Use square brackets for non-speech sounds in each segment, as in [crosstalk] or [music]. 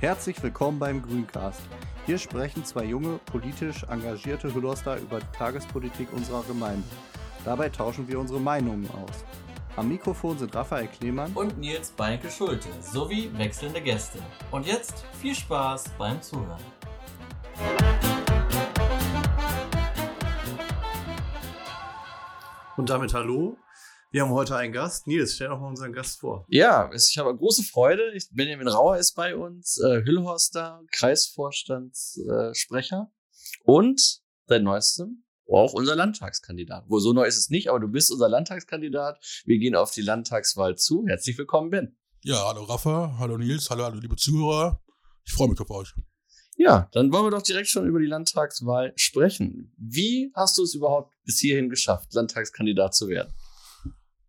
Herzlich willkommen beim Grüncast. Hier sprechen zwei junge, politisch engagierte Hüllerster über die Tagespolitik unserer Gemeinde. Dabei tauschen wir unsere Meinungen aus. Am Mikrofon sind Raphael Klemann und Nils Beinke Schulte sowie wechselnde Gäste. Und jetzt viel Spaß beim Zuhören. Und damit hallo. Wir haben heute einen Gast. Nils, stell doch mal unseren Gast vor. Ja, ich habe große Freude. Ich, Benjamin Rauer ist bei uns, äh, Hüllhorster, Kreisvorstandssprecher äh, und seit neuestem auch unser Landtagskandidat. Wo so neu ist es nicht, aber du bist unser Landtagskandidat. Wir gehen auf die Landtagswahl zu. Herzlich willkommen, Ben. Ja, hallo Rafa, hallo Nils, hallo, hallo liebe Zuhörer. Ich freue mich auf euch. Ja, dann wollen wir doch direkt schon über die Landtagswahl sprechen. Wie hast du es überhaupt bis hierhin geschafft, Landtagskandidat zu werden?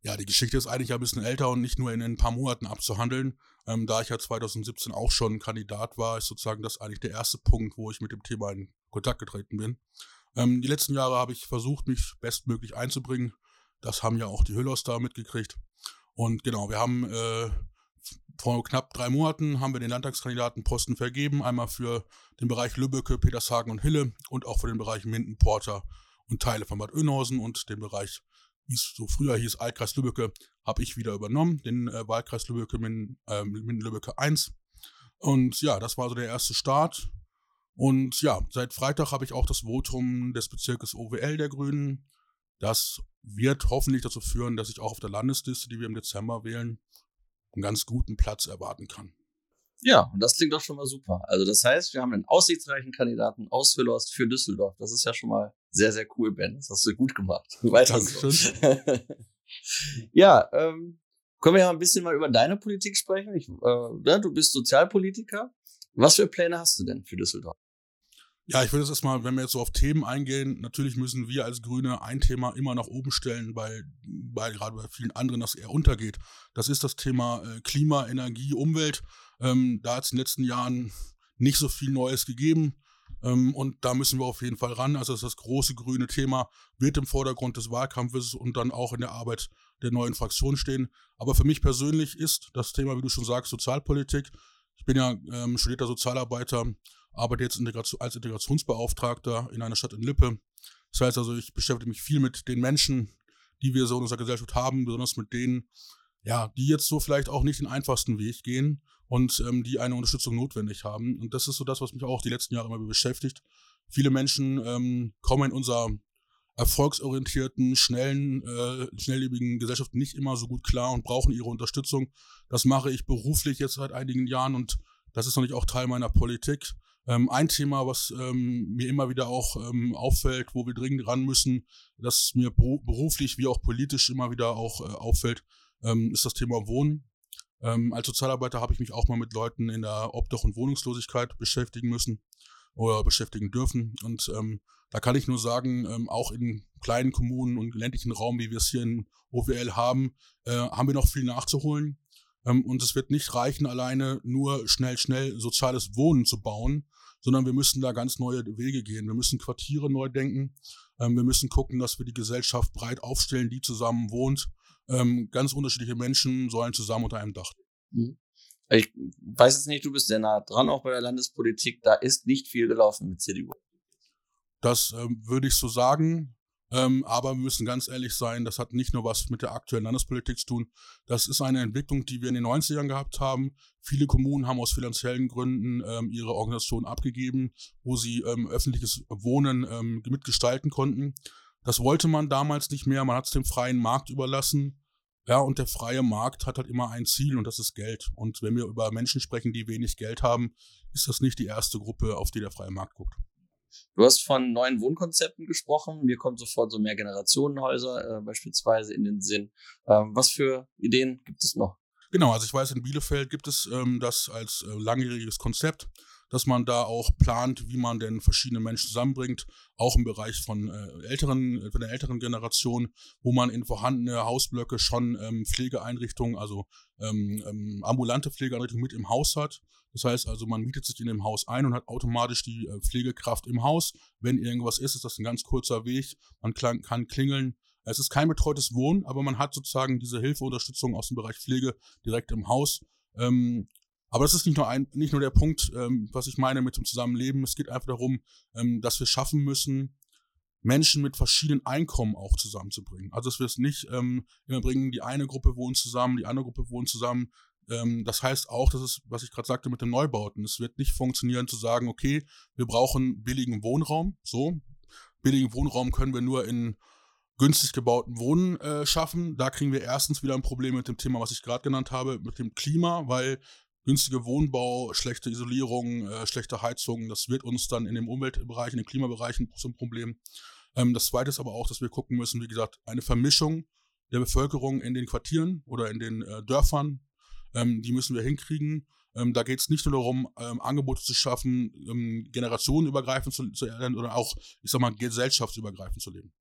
Ja, die Geschichte ist eigentlich ein bisschen älter und nicht nur in ein paar Monaten abzuhandeln. Ähm, da ich ja 2017 auch schon Kandidat war, ist sozusagen das eigentlich der erste Punkt, wo ich mit dem Thema in Kontakt getreten bin. Ähm, die letzten Jahre habe ich versucht, mich bestmöglich einzubringen. Das haben ja auch die Hüllers da mitgekriegt. Und genau, wir haben äh, vor knapp drei Monaten haben wir den Landtagskandidatenposten vergeben. Einmal für den Bereich Lübbecke, Petershagen und Hille und auch für den Bereich Minden, Porter und Teile von Bad Oeynhausen und den Bereich, wie es so früher hieß, Altkreis Lübbecke, habe ich wieder übernommen, den äh, Wahlkreis Lübbecke, Minden, äh, Minden Lübbecke 1. Und ja, das war so der erste Start. Und ja, seit Freitag habe ich auch das Votum des Bezirkes OWL der Grünen. Das wird hoffentlich dazu führen, dass ich auch auf der Landesliste, die wir im Dezember wählen, einen ganz guten Platz erwarten kann. Ja, und das klingt doch schon mal super. Also das heißt, wir haben einen aussichtsreichen Kandidaten aus Hüllhorst für Düsseldorf. Das ist ja schon mal sehr, sehr cool, Ben. Das hast du gut gemacht. [laughs] Weiter so. [laughs] ja, ähm, können wir ja ein bisschen mal über deine Politik sprechen. Ich, äh, du bist Sozialpolitiker. Was für Pläne hast du denn für Düsseldorf? Ja, ich würde jetzt erstmal, wenn wir jetzt so auf Themen eingehen, natürlich müssen wir als Grüne ein Thema immer nach oben stellen, weil, weil gerade bei vielen anderen das eher untergeht. Das ist das Thema äh, Klima, Energie, Umwelt. Ähm, da hat es in den letzten Jahren nicht so viel Neues gegeben. Ähm, und da müssen wir auf jeden Fall ran. Also das, große grüne Thema wird im Vordergrund des Wahlkampfes und dann auch in der Arbeit der neuen Fraktion stehen. Aber für mich persönlich ist das Thema, wie du schon sagst, Sozialpolitik. Ich bin ja ähm, studierter Sozialarbeiter arbeite jetzt als Integrationsbeauftragter in einer Stadt in Lippe. Das heißt also, ich beschäftige mich viel mit den Menschen, die wir so in unserer Gesellschaft haben, besonders mit denen, ja, die jetzt so vielleicht auch nicht den einfachsten Weg gehen und ähm, die eine Unterstützung notwendig haben. Und das ist so das, was mich auch die letzten Jahre immer beschäftigt. Viele Menschen ähm, kommen in unserer erfolgsorientierten, schnellen, äh, schnelllebigen Gesellschaft nicht immer so gut klar und brauchen ihre Unterstützung. Das mache ich beruflich jetzt seit einigen Jahren und das ist natürlich auch Teil meiner Politik. Ähm, ein Thema, was ähm, mir immer wieder auch ähm, auffällt, wo wir dringend ran müssen, das mir beruflich wie auch politisch immer wieder auch äh, auffällt, ähm, ist das Thema Wohnen. Ähm, als Sozialarbeiter habe ich mich auch mal mit Leuten in der Obdach- und Wohnungslosigkeit beschäftigen müssen oder beschäftigen dürfen. Und ähm, da kann ich nur sagen, auch in kleinen Kommunen und ländlichen Raum, wie wir es hier in OWL haben, äh, haben wir noch viel nachzuholen. Ähm, und es wird nicht reichen, alleine nur schnell, schnell soziales Wohnen zu bauen, sondern wir müssen da ganz neue Wege gehen. Wir müssen Quartiere neu denken. Ähm, wir müssen gucken, dass wir die Gesellschaft breit aufstellen, die zusammen wohnt. Ähm, ganz unterschiedliche Menschen sollen zusammen unter einem Dach. Mhm. Ich weiß jetzt nicht, du bist sehr nah dran auch bei der Landespolitik. Da ist nicht viel gelaufen mit CDU. Das würde ich so sagen. Ähm, aber wir müssen ganz ehrlich sein, das hat nicht nur was mit der aktuellen Landespolitik zu tun. Das ist eine Entwicklung, die wir in den 90ern gehabt haben. Viele Kommunen haben aus finanziellen Gründen ähm, ihre Organisation abgegeben, wo sie ähm, öffentliches Wohnen ähm, mitgestalten konnten. Das wollte man damals nicht mehr. Man hat es dem freien Markt überlassen. Ja, und der freie Markt hat halt immer ein Ziel und das ist Geld. Und wenn wir über Menschen sprechen, die wenig Geld haben, ist das nicht die erste Gruppe, auf die der freie Markt guckt. Du hast von neuen Wohnkonzepten gesprochen. Mir kommen sofort so mehr Generationenhäuser äh, beispielsweise in den Sinn. Ähm, was für Ideen gibt es noch? Genau, also ich weiß, in Bielefeld gibt es ähm, das als äh, langjähriges Konzept. Dass man da auch plant, wie man denn verschiedene Menschen zusammenbringt, auch im Bereich von äh, älteren, von der älteren Generation, wo man in vorhandene Hausblöcke schon ähm, Pflegeeinrichtungen, also ähm, ähm, ambulante Pflegeeinrichtungen mit im Haus hat. Das heißt also, man mietet sich in dem Haus ein und hat automatisch die äh, Pflegekraft im Haus. Wenn irgendwas ist, ist das ein ganz kurzer Weg. Man kann klingeln. Es ist kein betreutes Wohnen, aber man hat sozusagen diese Hilfe, Unterstützung aus dem Bereich Pflege direkt im Haus. Ähm, aber das ist nicht nur ein, nicht nur der Punkt, ähm, was ich meine mit dem Zusammenleben. Es geht einfach darum, ähm, dass wir schaffen müssen, Menschen mit verschiedenen Einkommen auch zusammenzubringen. Also dass wir es nicht ähm, immer bringen, die eine Gruppe wohnt zusammen, die andere Gruppe wohnt zusammen. Ähm, das heißt auch, dass es, was ich gerade sagte mit dem Neubauten, es wird nicht funktionieren zu sagen, okay, wir brauchen billigen Wohnraum. So, billigen Wohnraum können wir nur in günstig gebauten Wohnen äh, schaffen. Da kriegen wir erstens wieder ein Problem mit dem Thema, was ich gerade genannt habe, mit dem Klima, weil günstige Wohnbau, schlechte Isolierung, äh, schlechte Heizung, das wird uns dann in dem Umweltbereich, in den Klimabereichen zum Problem. Ähm, das zweite ist aber auch, dass wir gucken müssen, wie gesagt, eine Vermischung der Bevölkerung in den Quartieren oder in den äh, Dörfern, ähm, die müssen wir hinkriegen. Ähm, da geht es nicht nur darum, ähm, Angebote zu schaffen, ähm, generationenübergreifend zu, zu sondern auch, ich sag mal, gesellschaftsübergreifend zu leben.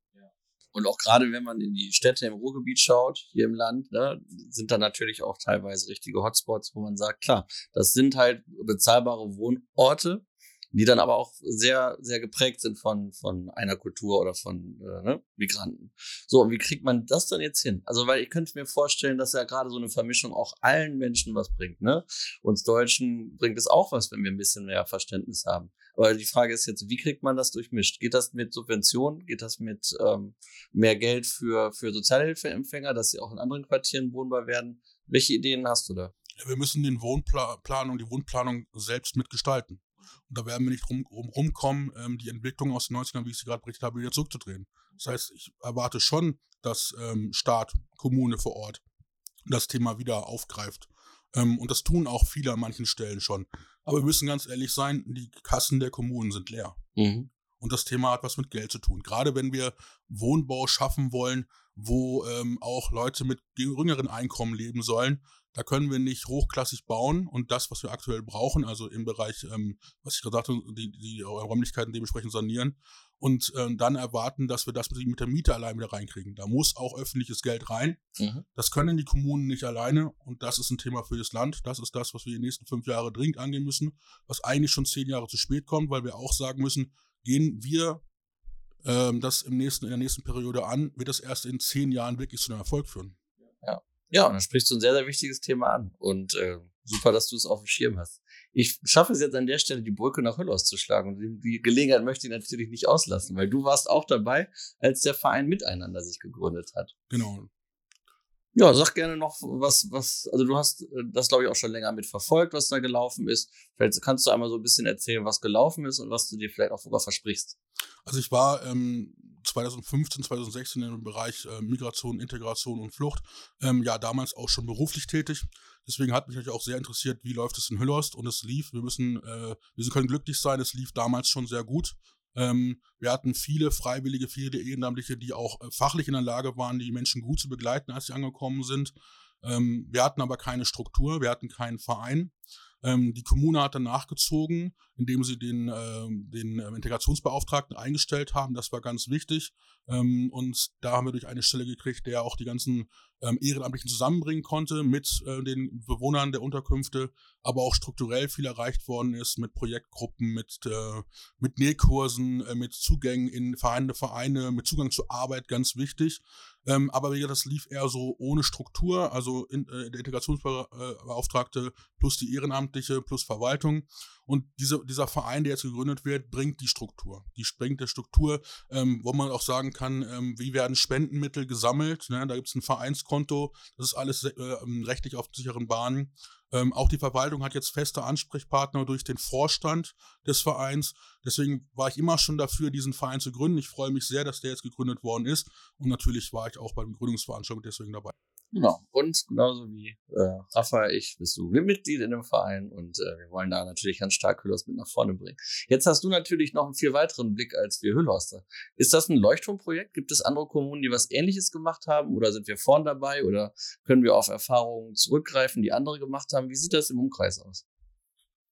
Und auch gerade wenn man in die Städte im Ruhrgebiet schaut, hier im Land, ne, sind da natürlich auch teilweise richtige Hotspots, wo man sagt, klar, das sind halt bezahlbare Wohnorte, die dann aber auch sehr, sehr geprägt sind von, von einer Kultur oder von äh, ne, Migranten. So, und wie kriegt man das dann jetzt hin? Also, weil ich könnte mir vorstellen, dass ja gerade so eine Vermischung auch allen Menschen was bringt. Ne? Uns Deutschen bringt es auch was, wenn wir ein bisschen mehr Verständnis haben. Aber die Frage ist jetzt, wie kriegt man das durchmischt? Geht das mit Subventionen? Geht das mit ähm, mehr Geld für, für Sozialhilfeempfänger, dass sie auch in anderen Quartieren wohnbar werden? Welche Ideen hast du da? Wir müssen den Wohnplan und die Wohnplanung selbst mitgestalten. Und da werden wir nicht rum, rum, rumkommen, ähm, die Entwicklung aus den 90ern, wie ich sie gerade berichtet habe, wieder zurückzudrehen. Das heißt, ich erwarte schon, dass ähm, Staat, Kommune vor Ort das Thema wieder aufgreift. Ähm, und das tun auch viele an manchen Stellen schon. Aber wir müssen ganz ehrlich sein, die Kassen der Kommunen sind leer. Mhm. Und das Thema hat was mit Geld zu tun. Gerade wenn wir Wohnbau schaffen wollen, wo ähm, auch Leute mit geringeren Einkommen leben sollen, da können wir nicht hochklassig bauen und das, was wir aktuell brauchen, also im Bereich, ähm, was ich gesagt habe, die, die Räumlichkeiten dementsprechend sanieren und ähm, dann erwarten, dass wir das mit der Miete allein wieder reinkriegen. Da muss auch öffentliches Geld rein. Mhm. Das können die Kommunen nicht alleine und das ist ein Thema für das Land. Das ist das, was wir die nächsten fünf Jahre dringend angehen müssen, was eigentlich schon zehn Jahre zu spät kommt, weil wir auch sagen müssen, gehen wir ähm, das im nächsten, in der nächsten Periode an, wird das erst in zehn Jahren wirklich zu einem Erfolg führen. Ja. Ja, und dann sprichst du ein sehr, sehr wichtiges Thema an. Und äh, super, dass du es auf dem Schirm hast. Ich schaffe es jetzt an der Stelle, die Brücke nach Hüll auszuschlagen. Und die Gelegenheit möchte ich natürlich nicht auslassen, weil du warst auch dabei, als der Verein Miteinander sich gegründet hat. Genau. Ja, sag gerne noch was, was, also du hast äh, das, glaube ich, auch schon länger mitverfolgt, was da gelaufen ist. Vielleicht kannst du einmal so ein bisschen erzählen, was gelaufen ist und was du dir vielleicht auch sogar versprichst. Also ich war ähm, 2015, 2016 im Bereich äh, Migration, Integration und Flucht, ähm, ja damals auch schon beruflich tätig. Deswegen hat mich natürlich auch sehr interessiert, wie läuft es in Hüllhorst und es lief. Wir müssen, äh, wir können glücklich sein, es lief damals schon sehr gut. Ähm, wir hatten viele Freiwillige, viele Ehrenamtliche, die auch äh, fachlich in der Lage waren, die Menschen gut zu begleiten, als sie angekommen sind. Ähm, wir hatten aber keine Struktur, wir hatten keinen Verein. Ähm, die Kommune hat dann nachgezogen, indem sie den, äh, den äh, Integrationsbeauftragten eingestellt haben. Das war ganz wichtig. Ähm, und da haben wir durch eine Stelle gekriegt, der auch die ganzen ähm, Ehrenamtlichen zusammenbringen konnte mit äh, den Bewohnern der Unterkünfte, aber auch strukturell viel erreicht worden ist mit Projektgruppen, mit, äh, mit Nähkursen, äh, mit Zugängen in vorhandene Vereine, mit Zugang zur Arbeit, ganz wichtig. Ähm, aber das lief eher so ohne Struktur, also in, äh, der Integrationsbeauftragte plus die Ehrenamtliche plus Verwaltung. Und diese, dieser Verein, der jetzt gegründet wird, bringt die Struktur. Die bringt der Struktur, ähm, wo man auch sagen kann, ähm, wie werden Spendenmittel gesammelt. Ne? Da gibt es ein Vereinskonto, das ist alles äh, ähm, rechtlich auf sicheren Bahnen. Ähm, auch die Verwaltung hat jetzt feste Ansprechpartner durch den Vorstand des Vereins. Deswegen war ich immer schon dafür, diesen Verein zu gründen. Ich freue mich sehr, dass der jetzt gegründet worden ist. Und natürlich war ich auch beim Gründungsveranstaltung deswegen dabei. Genau. Und genauso wie äh, Rafa, ich bist du Mitglied in dem Verein und äh, wir wollen da natürlich ganz stark Hüllhorst mit nach vorne bringen. Jetzt hast du natürlich noch einen viel weiteren Blick als wir Hüllhorster. Ist das ein Leuchtturmprojekt? Gibt es andere Kommunen, die was ähnliches gemacht haben oder sind wir vorn dabei oder können wir auf Erfahrungen zurückgreifen, die andere gemacht haben? Wie sieht das im Umkreis aus?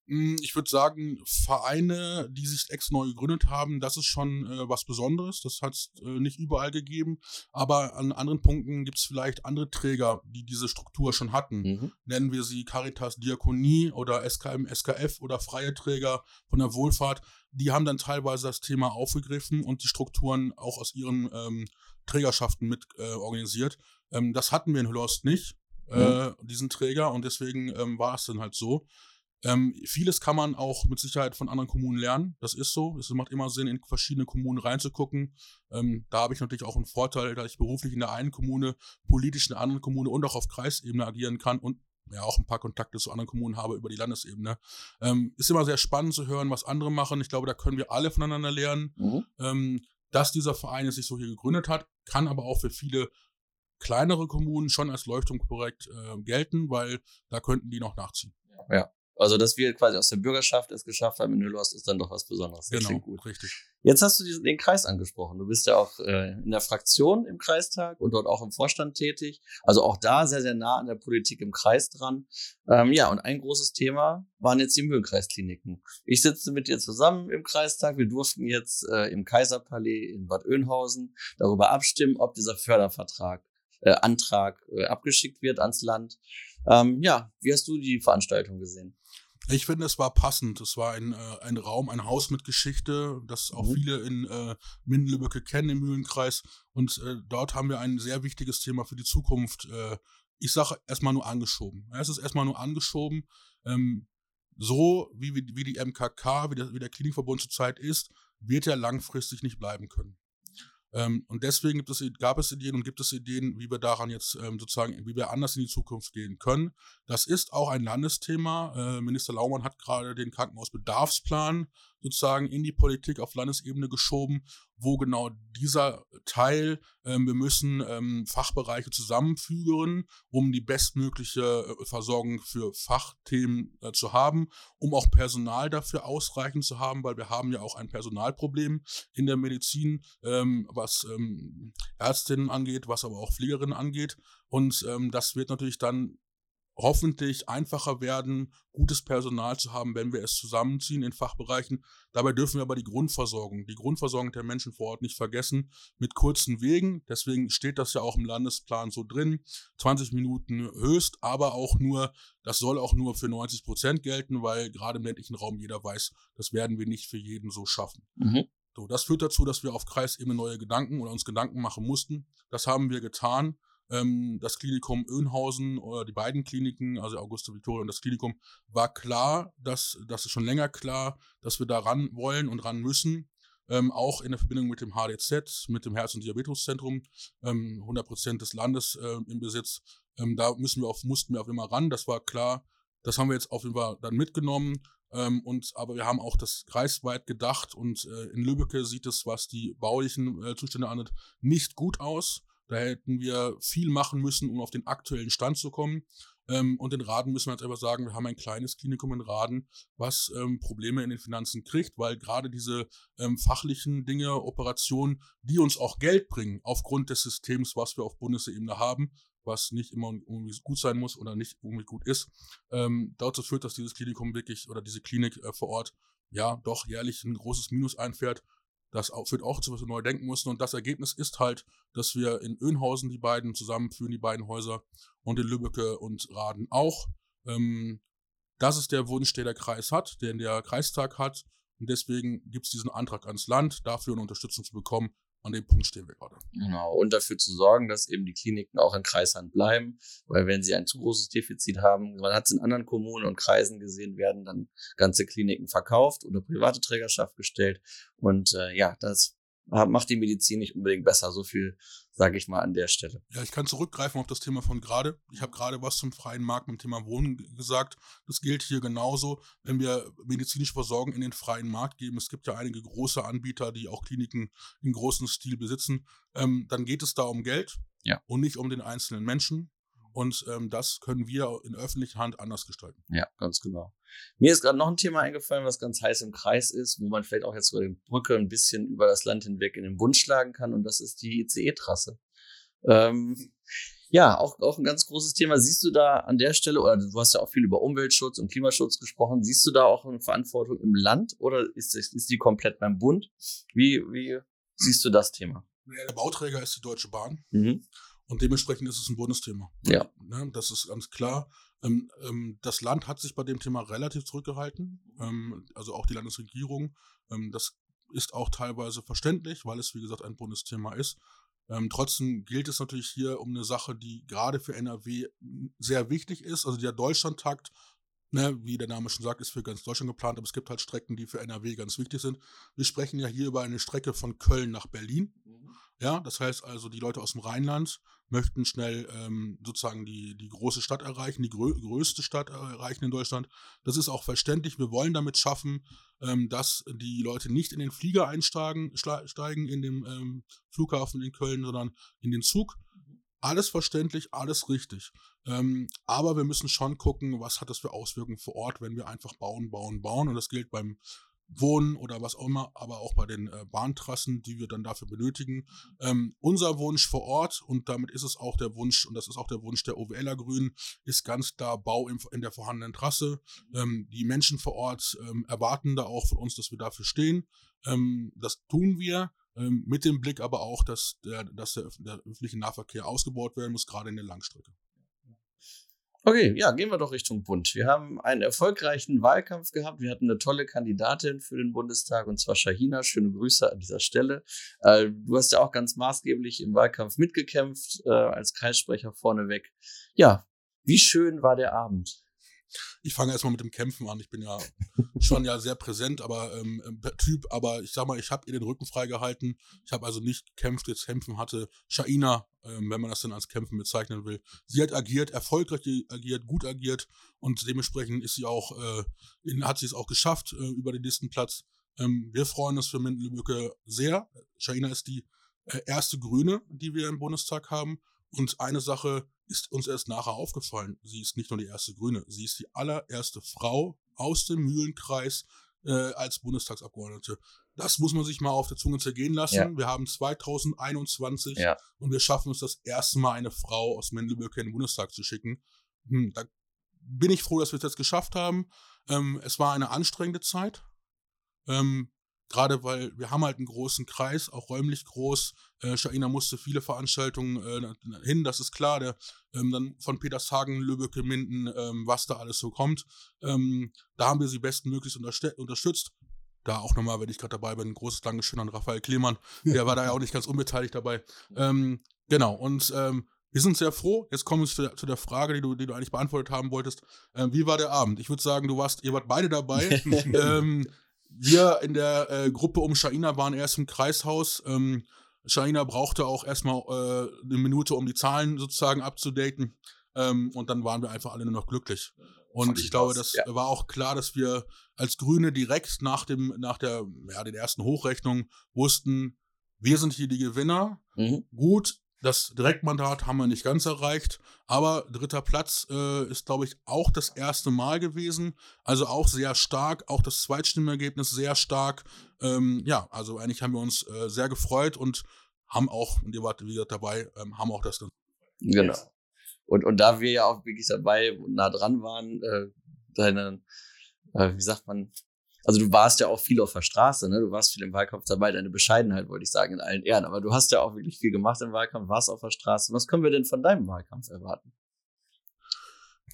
Hm, ich würde sagen, Vereine, die sich ex neu gegründet haben, das ist schon äh, was Besonderes. Das hat es äh, nicht überall gegeben. Aber an anderen Punkten gibt es vielleicht andere Träger, die diese Struktur schon hatten. Mhm. Nennen wir sie Caritas Diakonie oder SKM, SKF oder freie Träger von der Wohlfahrt. Die haben dann teilweise das Thema aufgegriffen und die Strukturen auch aus ihren ähm, Trägerschaften mit äh, organisiert. Ähm, das hatten wir in Hüllhorst nicht, äh, diesen Träger. Und deswegen ähm, war es dann halt so. Ähm, vieles kann man auch mit Sicherheit von anderen Kommunen lernen. Das ist so. Es macht immer Sinn, in verschiedene Kommunen reinzugucken. Ähm, da habe ich natürlich auch einen Vorteil, dass ich beruflich in der einen Kommune, politisch in der anderen Kommune und auch auf Kreisebene agieren kann und ja auch ein paar Kontakte zu anderen Kommunen habe über die Landesebene. Ähm, ist immer sehr spannend zu hören, was andere machen. Ich glaube, da können wir alle voneinander lernen. Mhm. Ähm, dass dieser Verein sich so hier gegründet hat, kann aber auch für viele kleinere Kommunen schon als Leuchtturmprojekt äh, gelten, weil da könnten die noch nachziehen. Also, dass wir quasi aus der Bürgerschaft es geschafft haben in Hüllhorst, ist dann doch was Besonderes. Das klingt gut. Genau, richtig. Jetzt hast du diesen, den Kreis angesprochen. Du bist ja auch äh, in der Fraktion im Kreistag und dort auch im Vorstand tätig. Also auch da sehr, sehr nah an der Politik im Kreis dran. Ähm, ja, und ein großes Thema waren jetzt die Mühlenkreiskliniken. Ich sitze mit dir zusammen im Kreistag. Wir durften jetzt äh, im Kaiserpalais in Bad Oeynhausen darüber abstimmen, ob dieser Fördervertrag, äh, Antrag äh, abgeschickt wird ans Land. Ähm, ja, wie hast du die Veranstaltung gesehen? Ich finde, es war passend. Es war ein, äh, ein Raum, ein Haus mit Geschichte, das auch Mhm. viele in äh, Minden-Lübbecke kennen im Mühlenkreis. Und äh, dort haben wir ein sehr wichtiges Thema für die Zukunft. Äh, ich sage erstmal nur angeschoben. Es ist erstmal nur angeschoben. Ähm, so wie, wie wie die MKK, wie der, wie der Klinikverbund zurzeit ist, wird er langfristig nicht bleiben können. Ähm, und deswegen gibt es, gab es Ideen und gibt es Ideen, wie wir daran jetzt ähm, sozusagen, wie wir anders in die Zukunft gehen können. Das ist auch ein Landesthema. Äh, Minister Laumann hat gerade den Krankenhausbedarfsplan sozusagen in die Politik auf Landesebene geschoben, wo genau dieser Teil, ähm, wir müssen ähm, Fachbereiche zusammenfügen, um die bestmögliche äh, Versorgung für Fachthemen äh, zu haben, um auch Personal dafür ausreichend zu haben, weil wir haben ja auch ein Personalproblem in der Medizin, ähm, was ähm, Ärztinnen angeht, was aber auch Pflegerinnen angeht. Und ähm, das wird natürlich dann hoffentlich einfacher werden, gutes Personal zu haben, wenn wir es zusammenziehen in Fachbereichen. Dabei dürfen wir aber die Grundversorgung, die Grundversorgung der Menschen vor Ort nicht vergessen, mit kurzen Wegen. Deswegen steht das ja auch im Landesplan so drin. 20 Minuten höchst, aber auch nur, das soll auch nur für 90 Prozent gelten, weil gerade im ländlichen Raum jeder weiß, das werden wir nicht für jeden so schaffen. Mhm. So, das führt dazu, dass wir auf Kreisebene neue Gedanken oder uns Gedanken machen mussten. Das haben wir getan. Ähm, das Klinikum Öhnhausen oder die beiden Kliniken, also Augusta Victoria und das Klinikum, war klar, dass das ist schon länger klar, dass wir da ran wollen und ran müssen. Ähm, auch in der Verbindung mit dem HDZ, mit dem Herz- und Diabeteszentrum, ähm, 100 Prozent des Landes äh, im Besitz. Ähm, da müssen wir auf, mussten wir auf immer ran. Das war klar. Das haben wir jetzt auf jeden Fall dann mitgenommen. Ähm, und, aber wir haben auch das kreisweit gedacht und äh, in Lübbecke sieht es, was die baulichen äh, Zustände angeht, nicht gut aus. Da hätten wir viel machen müssen, um auf den aktuellen Stand zu kommen. Ähm, und in Raden müssen wir jetzt einfach sagen, wir haben ein kleines Klinikum in Raden, was ähm, Probleme in den Finanzen kriegt, weil gerade diese ähm, fachlichen Dinge, Operationen, die uns auch Geld bringen, aufgrund des Systems, was wir auf Bundesebene haben, was nicht immer irgendwie gut sein muss oder nicht irgendwie gut ist, ähm, dazu führt, dass dieses Klinikum wirklich oder diese Klinik äh, vor Ort ja doch jährlich ein großes Minus einfährt. Das führt auch zu, was wir neu denken mussten. Und das Ergebnis ist halt, dass wir in Öhnhausen die beiden zusammenführen, die beiden Häuser, und in Lübbecke und Raden auch. Ähm, das ist der Wunsch, der der Kreis hat, den der Kreistag hat. Und deswegen gibt es diesen Antrag ans Land, dafür eine Unterstützung zu bekommen. An dem Punkt stehen wir gerade. Genau. Und dafür zu sorgen, dass eben die Kliniken auch in Kreishand bleiben. Weil wenn sie ein zu großes Defizit haben, man hat es in anderen Kommunen und Kreisen gesehen, werden dann ganze Kliniken verkauft oder private Trägerschaft gestellt. Und äh, ja, das macht die Medizin nicht unbedingt besser. So viel sage ich mal an der Stelle. Ja, ich kann zurückgreifen auf das Thema von gerade. Ich habe gerade was zum freien Markt mit dem Thema Wohnen gesagt. Das gilt hier genauso, wenn wir medizinische Versorgung in den freien Markt geben. Es gibt ja einige große Anbieter, die auch Kliniken in großem Stil besitzen. Ähm, dann geht es da um Geld Ja. und nicht um den einzelnen Menschen. Und ähm, das können wir in öffentlicher Hand anders gestalten. Ja, ganz genau. Mir ist gerade noch ein Thema eingefallen, was ganz heiß im Kreis ist, wo man vielleicht auch jetzt über die Brücke ein bisschen über das Land hinweg in den Bund schlagen kann, und das ist die ICE-Trasse. Ähm, Ja, auch, auch ein ganz großes Thema. Siehst du da an der Stelle, oder du hast ja auch viel über Umweltschutz und Klimaschutz gesprochen, siehst du da auch eine Verantwortung im Land oder ist, ist die komplett beim Bund? Wie, wie siehst du das Thema? Der Bauträger ist die Deutsche Bahn Mhm. Und dementsprechend ist es ein Bundesthema. Ja. Ne, das ist ganz klar. Ähm, ähm, das Land hat sich bei dem Thema relativ zurückgehalten, ähm, also auch die Landesregierung. Ähm, das ist auch teilweise verständlich, weil es, wie gesagt, ein Bundesthema ist. Ähm, trotzdem gilt es natürlich hier um eine Sache, die gerade für NRW sehr wichtig ist. Also der Deutschlandtakt, ne, wie der Name schon sagt, ist für ganz Deutschland geplant, aber es gibt halt Strecken, die für NRW ganz wichtig sind. Wir sprechen ja hier über eine Strecke von Köln nach Berlin. Ja, das heißt also, die Leute aus dem Rheinland möchten schnell ähm, sozusagen die, die große Stadt erreichen, die grö größte Stadt erreichen in Deutschland. Das ist auch verständlich. Wir wollen damit schaffen, ähm, dass die Leute nicht in den Flieger einsteigen, steigen in dem ähm, Flughafen in Köln, sondern in den Zug. Alles verständlich, alles richtig. Ähm, aber wir müssen schon gucken, was hat das für Auswirkungen vor Ort, wenn wir einfach bauen, bauen, bauen. Und das gilt beim Wohnen oder was auch immer, aber auch bei den äh, Bahntrassen, die wir dann dafür benötigen. Ähm, unser Wunsch vor Ort, und damit ist es auch der Wunsch, und das ist auch der Wunsch der OWLer Grünen, ist ganz klar Bau im, in der vorhandenen Trasse. Ähm, die Menschen vor Ort ähm, erwarten da auch von uns, dass wir dafür stehen. Ähm, das tun wir. ähm, Mit dem Blick aber auch, dass der, dass der öffentliche Nahverkehr ausgebaut werden muss, gerade in der Langstrecke. Okay, ja, gehen wir doch Richtung Bund. Wir haben einen erfolgreichen Wahlkampf gehabt. Wir hatten eine tolle Kandidatin für den Bundestag und zwar Shahina. Schöne Grüße an dieser Stelle. Äh, du hast ja auch ganz maßgeblich im Wahlkampf mitgekämpft, äh, als Kreissprecher vorneweg. Ja, wie schön war der Abend? Ich fange erstmal mit dem Kämpfen an. Ich bin ja schon ja sehr präsent, aber ähm, ähm, Typ, aber ich sag mal, ich habe ihr den Rücken freigehalten. Ich habe also nicht gekämpft, jetzt kämpfen hatte Shaina, ähm, wenn man das dann als Kämpfen bezeichnen will. Sie hat agiert, erfolgreich agiert, gut agiert und dementsprechend ist sie auch, äh, in, hat sie es auch geschafft äh, über den Listenplatz. Ähm, wir freuen uns für Mindelbücke sehr. Shaina ist die äh, erste Grüne, die wir im Bundestag haben. Und eine Sache ist uns erst nachher aufgefallen. Sie ist nicht nur die erste Grüne, sie ist die allererste Frau aus dem Mühlenkreis äh, als Bundestagsabgeordnete. Das muss man sich mal auf der Zunge zergehen lassen. Ja. Wir haben 2021 Ja. und wir schaffen es das erste Mal, eine Frau aus Mendelböcke in den Bundestag zu schicken. Hm, da bin ich froh, dass wir es jetzt geschafft haben. Ähm, es war eine anstrengende Zeit. Ähm, Gerade weil wir haben halt einen großen Kreis, auch räumlich groß. Äh, Shaina musste viele Veranstaltungen äh, hin, das ist klar. Der, ähm, dann von Petershagen, Lübbecke, Minden, ähm, was da alles so kommt. Ähm, da haben wir sie bestmöglichst unterstützt. Da auch nochmal, wenn ich gerade dabei bin, ein großes Dankeschön an Raphael Klemann. Der war da ja auch nicht ganz unbeteiligt dabei. Ähm, genau, und ähm, wir sind sehr froh. Jetzt kommen wir zu der, zu der Frage, die du, die du eigentlich beantwortet haben wolltest. Ähm, wie war der Abend? Ich würde sagen, du warst, ihr wart beide dabei. [laughs] ähm, wir in der äh, Gruppe um Shaina waren erst im Kreishaus. Ähm, Shaina brauchte auch erstmal äh, eine Minute, um die Zahlen sozusagen abzudaten. Ähm, und dann waren wir einfach alle nur noch glücklich. Und ich ich glaube, das ja. war auch klar, dass wir als Grüne direkt nach dem, nach der, ja, den ersten Hochrechnungen wussten, wir sind hier die Gewinner. Mhm. Gut, das Direktmandat haben wir nicht ganz erreicht, aber dritter Platz äh, ist, glaube ich, auch das erste Mal gewesen. Also auch sehr stark, auch das Zweitstimmergebnis sehr stark. Ähm, ja, also eigentlich haben wir uns äh, sehr gefreut und haben auch, und ihr wart wie gesagt dabei, ähm, haben auch das Genau. Und, und da wir ja auch wirklich dabei und nah dran waren, äh, deine, äh, wie sagt man, also du warst ja auch viel auf der Straße, ne? Du warst viel im Wahlkampf dabei, deine Bescheidenheit wollte ich sagen in allen Ehren, aber du hast ja auch wirklich viel gemacht im Wahlkampf, warst auf der Straße. Was können wir denn von deinem Wahlkampf erwarten?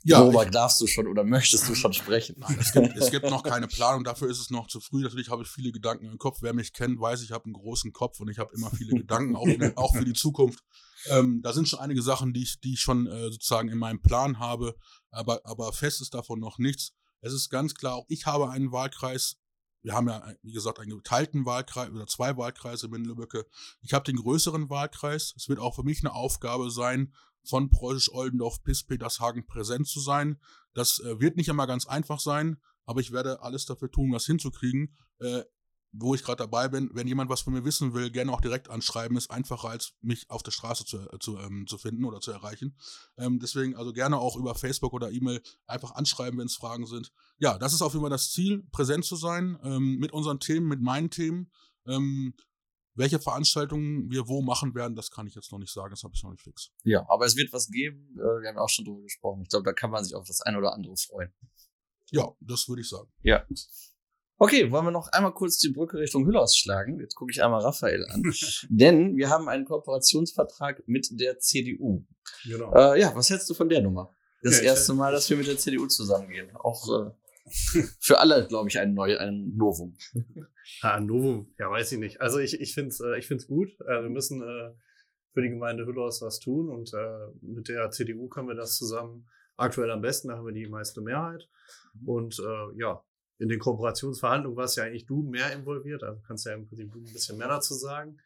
Ja, Worüber darfst du schon oder möchtest du schon sprechen? Nein, es gibt, es gibt noch keine Planung, dafür ist es noch zu früh. Natürlich habe ich viele Gedanken im Kopf. Wer mich kennt, weiß, ich habe einen großen Kopf und ich habe immer viele Gedanken, auch, in, auch für die Zukunft. Ähm, da sind schon einige Sachen, die ich, die ich schon äh, sozusagen in meinem Plan habe, aber, aber fest ist davon noch nichts. Es ist ganz klar, auch ich habe einen Wahlkreis. Wir haben ja, wie gesagt, einen geteilten Wahlkreis oder zwei Wahlkreise in Lübbecke. Ich habe den größeren Wahlkreis. Es wird auch für mich eine Aufgabe sein, von Preußisch-Oldendorf bis Petershagen präsent zu sein. Das äh, wird nicht immer ganz einfach sein, aber ich werde alles dafür tun, das hinzukriegen. Äh, wo ich gerade dabei bin, wenn jemand was von mir wissen will, gerne auch direkt anschreiben, ist einfacher als mich auf der Straße zu, äh, zu, ähm, zu finden oder zu erreichen. Ähm, deswegen also gerne auch über Facebook oder E-Mail einfach anschreiben, wenn es Fragen sind. Ja, das ist auf jeden Fall das Ziel, präsent zu sein ähm, mit unseren Themen, mit meinen Themen. Ähm, Welche Veranstaltungen wir wo machen werden, das kann ich jetzt noch nicht sagen, das habe ich noch nicht fix. Ja, aber es wird was geben. Äh, wir haben auch schon drüber gesprochen. Ich glaube, da kann man sich auf das eine oder andere freuen. Ja, das würde ich sagen. Ja. Okay, wollen wir noch einmal kurz die Brücke Richtung Hüllhaus schlagen? Jetzt gucke ich einmal Raphael an. [laughs] Denn wir haben einen Kooperationsvertrag mit der CDU. Genau. Äh, ja, was hältst du von der Nummer? Das Ja, erste Mal, dass wir mit der CDU zusammengehen. Auch äh, [laughs] für alle, glaube ich, ein, neu, ein Novum. Ah, Novum, ja, weiß ich nicht. Also ich, ich finde es äh, ich find's gut. Äh, wir müssen äh, für die Gemeinde Hüllos was tun und mit der CDU können wir das zusammen aktuell am besten, da haben wir die meiste Mehrheit. Und äh, ja, in den Kooperationsverhandlungen warst ja eigentlich du mehr involviert, also kannst ja im Prinzip du ein bisschen mehr dazu sagen.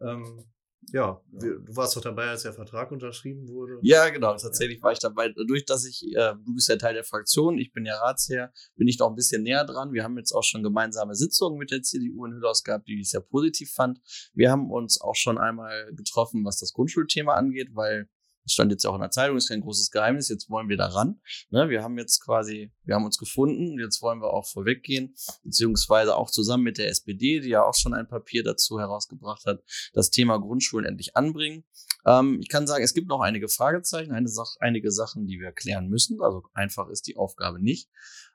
Ähm, ja, wir, du warst doch dabei, als der Vertrag unterschrieben wurde. Ja, genau. Tatsächlich war ich dabei. Dadurch, dass ich, äh, du bist ja Teil der Fraktion, ich bin ja Ratsherr, bin ich noch ein bisschen näher dran. Wir haben jetzt auch schon gemeinsame Sitzungen mit der CDU in Hüllhaus gehabt, die ich sehr positiv fand. Wir haben uns auch schon einmal getroffen, was das Grundschulthema angeht, weil stand jetzt ja auch in der Zeitung, ist kein großes Geheimnis, jetzt wollen wir da ran. Ne, wir haben jetzt quasi, wir haben uns gefunden, und jetzt wollen wir auch vorweggehen, beziehungsweise auch zusammen mit der SPD, die ja auch schon ein Papier dazu herausgebracht hat, das Thema Grundschulen endlich anbringen. Ähm, ich kann sagen, es gibt noch einige Fragezeichen, eine Sach einige Sachen, die wir klären müssen. Also einfach ist die Aufgabe nicht.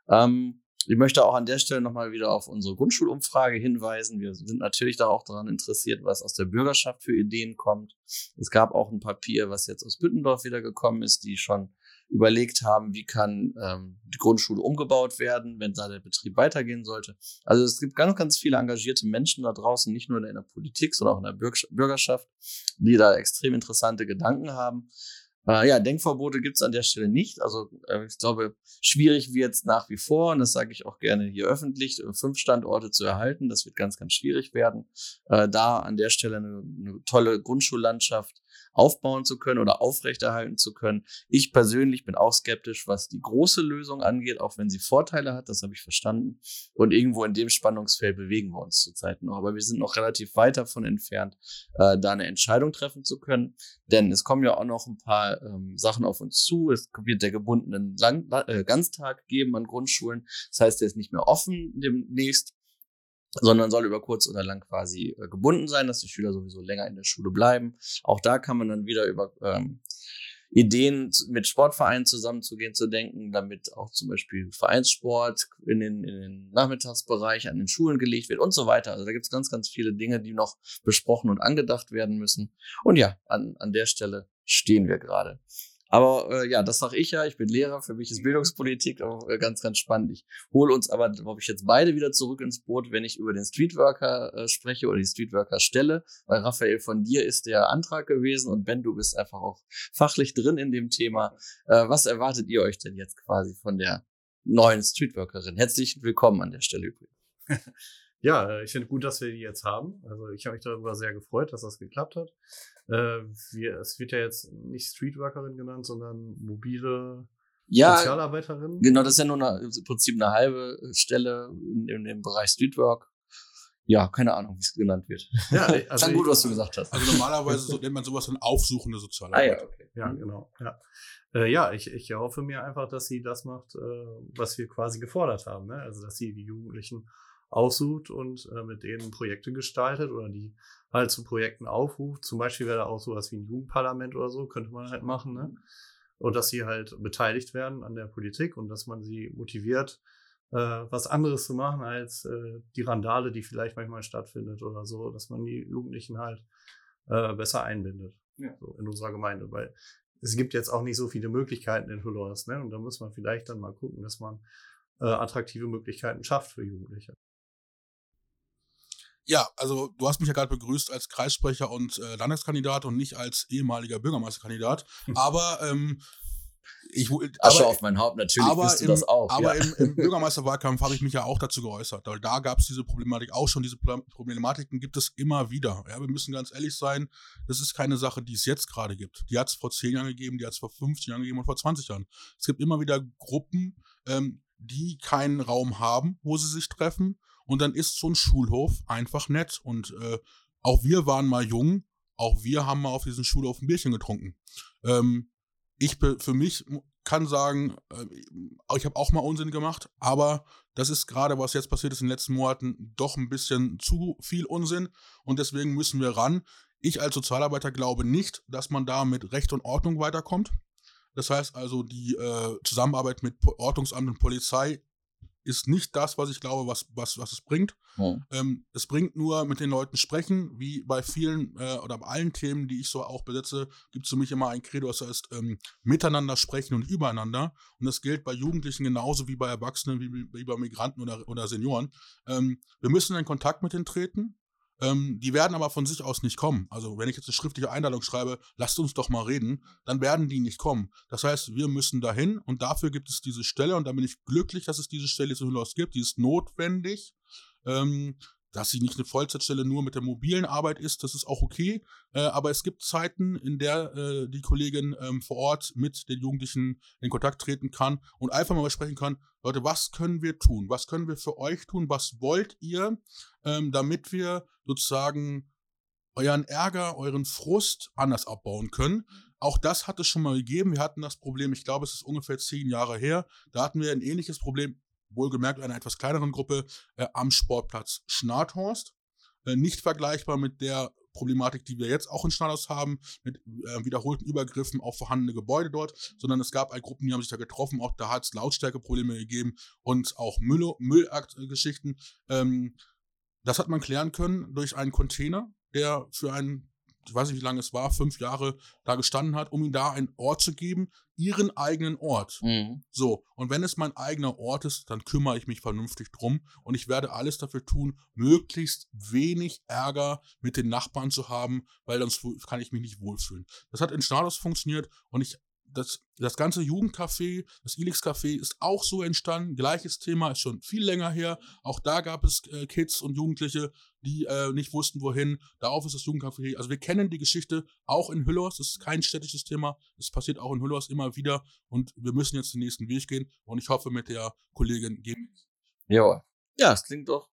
Ähm, ich möchte auch an der Stelle nochmal wieder auf unsere Grundschulumfrage hinweisen. Wir sind natürlich da auch daran interessiert, was aus der Bürgerschaft für Ideen kommt. Es gab auch ein Papier, was jetzt aus Büttendorf wieder gekommen ist, die schon überlegt haben, wie kann ähm, die Grundschule umgebaut werden, wenn da der Betrieb weitergehen sollte. Also es gibt ganz, ganz viele engagierte Menschen da draußen, nicht nur in der Politik, sondern auch in der Bürg- Bürgerschaft, die da extrem interessante Gedanken haben. Äh, ja, Denkverbote gibt's an der Stelle nicht. Also äh, ich glaube, schwierig wird es nach wie vor, und das sage ich auch gerne hier öffentlich, äh, fünf Standorte zu erhalten. Das wird ganz, ganz schwierig werden, äh, da an der Stelle eine, eine tolle Grundschullandschaft aufbauen zu können oder aufrechterhalten zu können. Ich persönlich bin auch skeptisch, was die große Lösung angeht, auch wenn sie Vorteile hat, das habe ich verstanden. Und irgendwo in dem Spannungsfeld bewegen wir uns zurzeit noch. Aber wir sind noch relativ weit davon entfernt, äh, da eine Entscheidung treffen zu können. Denn es kommen ja auch noch ein paar ähm, Sachen auf uns zu. Es wird der gebundenen Lang äh, Ganztag geben an Grundschulen. Das heißt, der ist nicht mehr offen demnächst sondern soll über kurz oder lang quasi äh, gebunden sein, dass die Schüler sowieso länger in der Schule bleiben. Auch da kann man dann wieder über ähm, Ideen mit Sportvereinen zusammenzugehen, zu denken, damit auch zum Beispiel Vereinssport in den, in den Nachmittagsbereich an den Schulen gelegt wird und so weiter. Also da gibt es ganz, ganz viele Dinge, die noch besprochen und angedacht werden müssen. Und ja, an, an der Stelle stehen wir gerade. Aber äh, ja, das sage ich ja. Ich bin Lehrer. Für mich ist Bildungspolitik auch äh, ganz, ganz spannend. Ich hole uns aber, glaube ich, jetzt beide wieder zurück ins Boot, wenn ich über den Streetworker äh, spreche oder die Streetworker-Stelle. Weil Raphael, von dir ist der Antrag gewesen und Ben, du bist einfach auch fachlich drin in dem Thema. Äh, was erwartet ihr euch denn jetzt quasi von der neuen Streetworkerin? Herzlich willkommen an der Stelle übrigens. [laughs] Ja, äh, ich finde gut, dass wir die jetzt haben. Also ich habe mich darüber sehr gefreut, dass das geklappt hat. Äh, wir, es wird ja jetzt nicht Streetworkerin genannt, sondern mobile Ja, Sozialarbeiterin. genau, das ist ja nur eine, im Prinzip eine halbe Stelle in, in dem Bereich Streetwork. Ja, keine Ahnung, wie es genannt wird. Ja, [laughs] also Fand gut, was du gesagt hast. Also normalerweise so, nennt man sowas dann aufsuchende Ah Sozialarbeit. ja, okay. Ja, genau. Ja, äh, ja ich, ich hoffe mir einfach, dass sie das macht, äh, was wir quasi gefordert haben. Ne? Also, dass sie die Jugendlichen aussucht und äh, mit denen Projekte gestaltet oder die halt zu Projekten aufruft. Zum Beispiel wäre da auch sowas wie ein Jugendparlament oder so, könnte man halt machen. Ne? Und dass sie halt beteiligt werden an der Politik und dass man sie motiviert, äh, was anderes zu machen als äh, die Randale, die vielleicht manchmal stattfindet oder so, dass man die Jugendlichen halt äh, besser einbindet Ja. so in unserer Gemeinde, weil es gibt jetzt auch nicht so viele Möglichkeiten in Hüllhorst, ne? Und da muss man vielleicht dann mal gucken, dass man äh, attraktive Möglichkeiten schafft für Jugendliche. Ja, also du hast mich ja gerade begrüßt als Kreissprecher und äh, Landeskandidat und nicht als ehemaliger Bürgermeisterkandidat. Aber ähm, ich Asche aber, auf mein Haupt, natürlich aber bist du im, das auch. aber ja. im, im Bürgermeisterwahlkampf habe ich mich ja auch dazu geäußert. Weil da gab es diese Problematik auch schon. Diese Pro- Problematiken gibt es immer wieder. Ja, wir müssen ganz ehrlich sein, das ist keine Sache, die es jetzt gerade gibt. Die hat es vor zehn Jahren gegeben, die hat es vor 15 Jahren gegeben und vor 20 Jahren. Es gibt immer wieder Gruppen, ähm, die keinen Raum haben, wo sie sich treffen. Und dann ist so ein Schulhof einfach nett. Und äh, auch wir waren mal jung. Auch wir haben mal auf diesem Schulhof ein Bierchen getrunken. Ähm, ich für mich kann sagen, äh, ich habe auch mal Unsinn gemacht, aber das ist gerade, was jetzt passiert ist in den letzten Monaten, doch ein bisschen zu viel Unsinn und deswegen müssen wir ran. Ich als Sozialarbeiter glaube nicht, dass man da mit Recht und Ordnung weiterkommt. Das heißt also, die äh, Zusammenarbeit mit Ordnungsamt und Polizei ist nicht das, was ich glaube, was, was, was es bringt. Hm. Ähm, es bringt nur mit den Leuten sprechen, wie bei vielen äh, oder bei allen Themen, die ich so auch besetze, gibt es für mich immer ein Credo, das heißt ähm, miteinander sprechen und übereinander. Und das gilt bei Jugendlichen genauso wie bei Erwachsenen, wie, wie bei Migranten oder, oder Senioren. Ähm, wir müssen in Kontakt mit ihnen treten. Ähm, die werden aber von sich aus nicht kommen. Also wenn ich jetzt eine schriftliche Einladung schreibe, lasst uns doch mal reden, dann werden die nicht kommen. Das heißt, wir müssen dahin und dafür gibt es diese Stelle und da bin ich glücklich, dass es diese Stelle so hinaus gibt. Die ist notwendig. Ähm, dass sie nicht eine Vollzeitstelle nur mit der mobilen Arbeit ist, das ist auch okay. Äh, aber es gibt Zeiten, in der äh, die Kollegin ähm, vor Ort mit den Jugendlichen in Kontakt treten kann und einfach mal sprechen kann, Leute, was können wir tun? Was können wir für euch tun? Was wollt ihr, ähm, damit wir sozusagen euren Ärger, euren Frust anders abbauen können? Auch das hat es schon mal gegeben. Wir hatten das Problem, ich glaube, es ist ungefähr zehn Jahre her. Da hatten wir ein ähnliches Problem wohlgemerkt einer etwas kleineren Gruppe, äh, am Sportplatz Schnathorst. Äh, nicht vergleichbar mit der Problematik, die wir jetzt auch in Schnathorst haben, mit äh, wiederholten Übergriffen auf vorhandene Gebäude dort, sondern es gab Gruppen, die haben sich da getroffen, auch da hat es Lautstärkeprobleme gegeben und auch Müll, Müllgeschichten. Ähm, das hat man klären können durch einen Container, der für einen ich weiß nicht, wie lange es war, fünf Jahre da gestanden hat, um ihm da einen Ort zu geben, ihren eigenen Ort. Mhm. So, und wenn es mein eigener Ort ist, dann kümmere ich mich vernünftig drum und ich werde alles dafür tun, möglichst wenig Ärger mit den Nachbarn zu haben, weil sonst kann ich mich nicht wohlfühlen. Das hat in Stados funktioniert und ich das, das ganze Jugendcafé, das Elix Café ist auch so entstanden. Gleiches Thema, ist schon viel länger her. Auch da gab es äh, Kids und Jugendliche, die äh, nicht wussten, wohin. Darauf ist das Jugendcafé. Also wir kennen die Geschichte auch in Hüllers. Das ist kein städtisches Thema. Es passiert auch in Hüllers immer wieder. Und wir müssen jetzt den nächsten Weg gehen. Und ich hoffe, mit der Kollegin gehen. Ja, ja, es klingt doch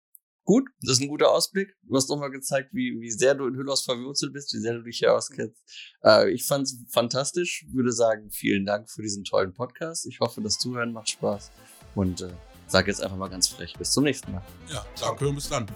gut. Das ist ein guter Ausblick. Du hast nochmal gezeigt, wie, wie sehr du in Hüllers verwurzelt bist, wie sehr du dich hier auskennst. Äh, ich fand's fantastisch. Würde sagen, vielen Dank für diesen tollen Podcast. Ich hoffe, das Zuhören macht Spaß. Und äh, sage jetzt einfach mal ganz frech, bis zum nächsten Mal. Ja, danke und bis dann.